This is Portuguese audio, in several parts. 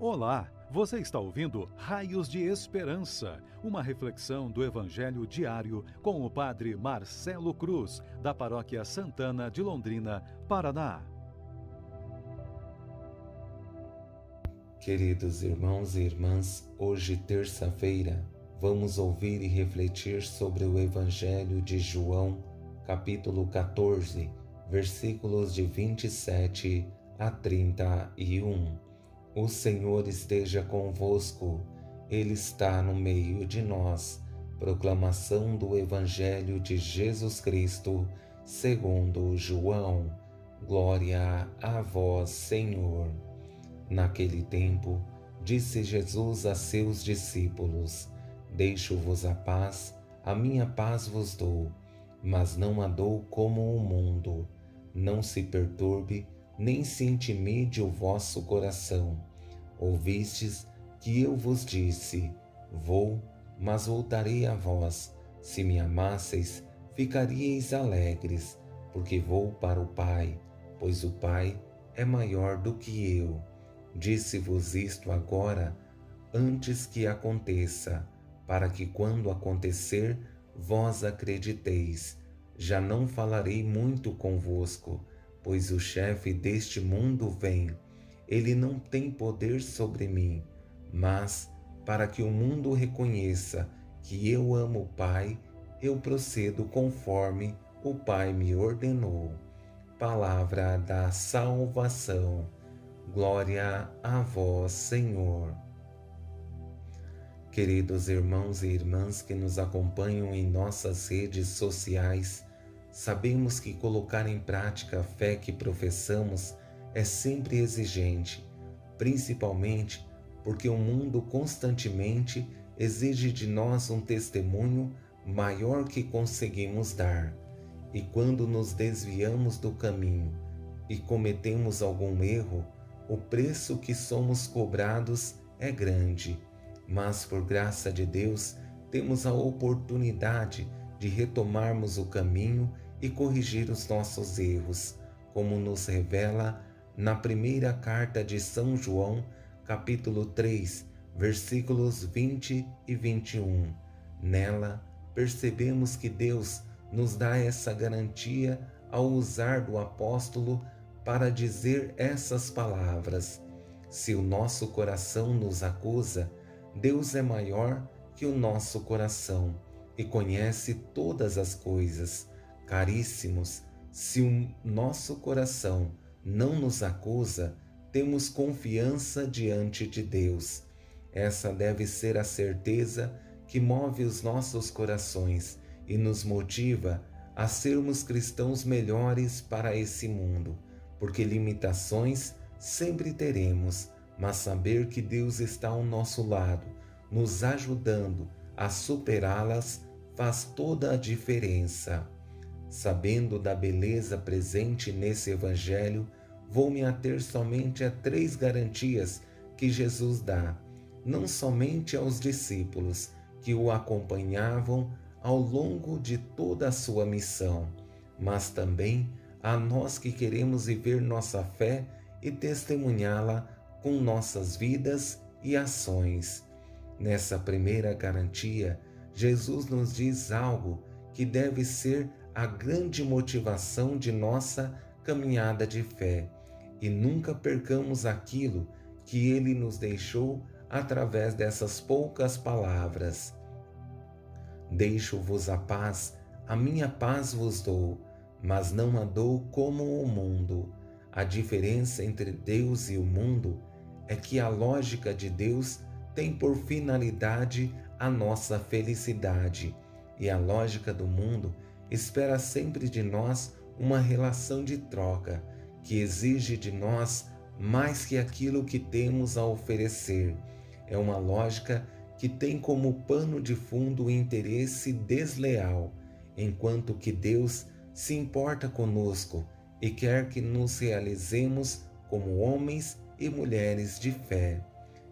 Olá, você está ouvindo Raios de Esperança, uma reflexão do Evangelho diário com o Padre Marcelo Cruz, da Paróquia Santana de Londrina, Paraná. Queridos irmãos e irmãs, hoje, terça-feira, vamos ouvir e refletir sobre o Evangelho de João, capítulo 14, versículos de 27 a 31. O Senhor esteja convosco, Ele está no meio de nós. Proclamação do Evangelho de Jesus Cristo, segundo João. Glória a vós, Senhor. Naquele tempo, disse Jesus a seus discípulos: Deixo-vos a paz, a minha paz vos dou, mas não a dou como o mundo. Não se perturbe nem se intimide o vosso coração. Ouvistes que eu vos disse: Vou, mas voltarei a vós. Se me amasseis, ficaríeis alegres, porque vou para o Pai, pois o Pai é maior do que eu. Disse-vos isto agora, antes que aconteça, para que quando acontecer, vós acrediteis. Já não falarei muito convosco pois o chefe deste mundo vem. Ele não tem poder sobre mim, mas para que o mundo reconheça que eu amo o Pai, eu procedo conforme o Pai me ordenou. Palavra da salvação. Glória a vós, Senhor. Queridos irmãos e irmãs que nos acompanham em nossas redes sociais, Sabemos que colocar em prática a fé que professamos é sempre exigente, principalmente porque o mundo constantemente exige de nós um testemunho maior que conseguimos dar. E quando nos desviamos do caminho e cometemos algum erro, o preço que somos cobrados é grande, mas por graça de Deus temos a oportunidade de retomarmos o caminho e corrigir os nossos erros, como nos revela na primeira carta de São João, capítulo 3, versículos 20 e 21. Nela, percebemos que Deus nos dá essa garantia ao usar do apóstolo para dizer essas palavras. Se o nosso coração nos acusa, Deus é maior que o nosso coração e conhece todas as coisas. Caríssimos, se o nosso coração não nos acusa, temos confiança diante de Deus. Essa deve ser a certeza que move os nossos corações e nos motiva a sermos cristãos melhores para esse mundo, porque limitações sempre teremos, mas saber que Deus está ao nosso lado, nos ajudando a superá-las, faz toda a diferença. Sabendo da beleza presente nesse Evangelho, vou me ater somente a três garantias que Jesus dá, não somente aos discípulos que o acompanhavam ao longo de toda a sua missão, mas também a nós que queremos viver nossa fé e testemunhá-la com nossas vidas e ações. Nessa primeira garantia, Jesus nos diz algo que deve ser a grande motivação de nossa caminhada de fé e nunca percamos aquilo que ele nos deixou através dessas poucas palavras. Deixo-vos a paz, a minha paz vos dou, mas não a dou como o mundo. A diferença entre Deus e o mundo é que a lógica de Deus tem por finalidade a nossa felicidade e a lógica do mundo espera sempre de nós uma relação de troca que exige de nós mais que aquilo que temos a oferecer. É uma lógica que tem como pano de fundo o interesse desleal, enquanto que Deus se importa conosco e quer que nos realizemos como homens e mulheres de fé.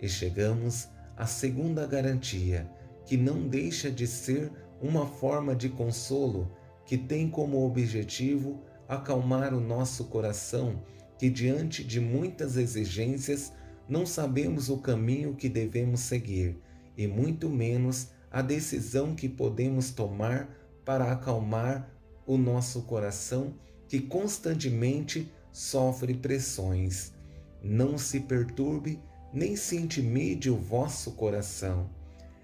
E chegamos à segunda garantia, que não deixa de ser uma forma de consolo que tem como objetivo acalmar o nosso coração, que diante de muitas exigências não sabemos o caminho que devemos seguir e muito menos a decisão que podemos tomar para acalmar o nosso coração que constantemente sofre pressões. Não se perturbe nem se intimide o vosso coração.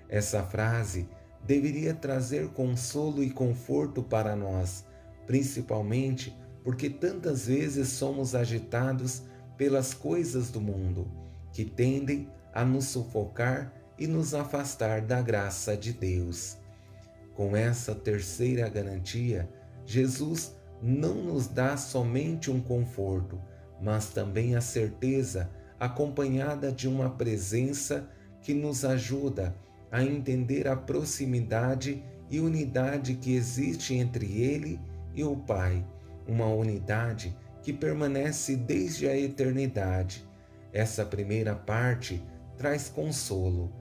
Essa frase deveria trazer consolo e conforto para nós, principalmente porque tantas vezes somos agitados pelas coisas do mundo, que tendem a nos sufocar e nos afastar da graça de Deus. Com essa terceira garantia, Jesus não nos dá somente um conforto, mas também a certeza acompanhada de uma presença que nos ajuda a entender a proximidade e unidade que existe entre Ele e o Pai, uma unidade que permanece desde a eternidade. Essa primeira parte traz consolo.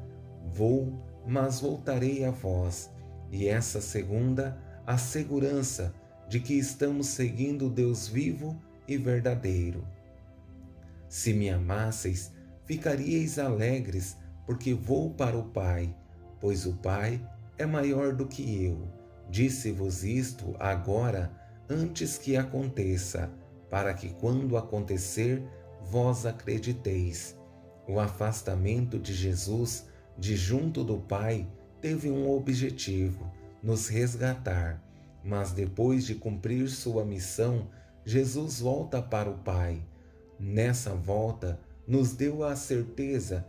Vou, mas voltarei a vós. E essa segunda, a segurança de que estamos seguindo Deus vivo e verdadeiro. Se me amasseis, ficaríeis alegres, porque vou para o Pai, pois o Pai é maior do que eu. Disse-vos isto agora, antes que aconteça, para que quando acontecer, vós acrediteis. O afastamento de Jesus de junto do Pai teve um objetivo: nos resgatar. Mas depois de cumprir sua missão, Jesus volta para o Pai. Nessa volta, nos deu a certeza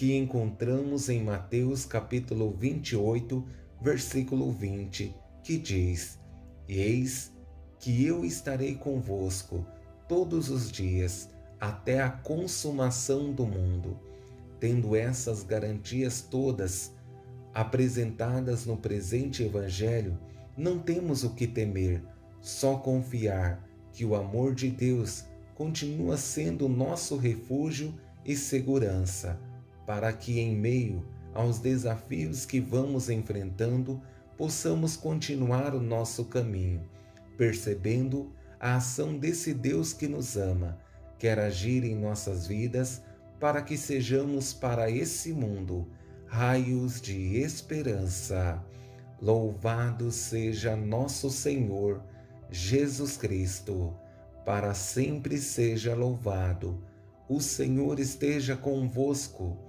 que encontramos em Mateus capítulo 28, versículo 20, que diz: Eis que eu estarei convosco todos os dias até a consumação do mundo. Tendo essas garantias todas apresentadas no presente Evangelho, não temos o que temer, só confiar que o amor de Deus continua sendo nosso refúgio e segurança para que, em meio aos desafios que vamos enfrentando, possamos continuar o nosso caminho, percebendo a ação desse Deus que nos ama, quer agir em nossas vidas para que sejamos para esse mundo raios de esperança. Louvado seja nosso Senhor Jesus Cristo, para sempre seja louvado. O Senhor esteja convosco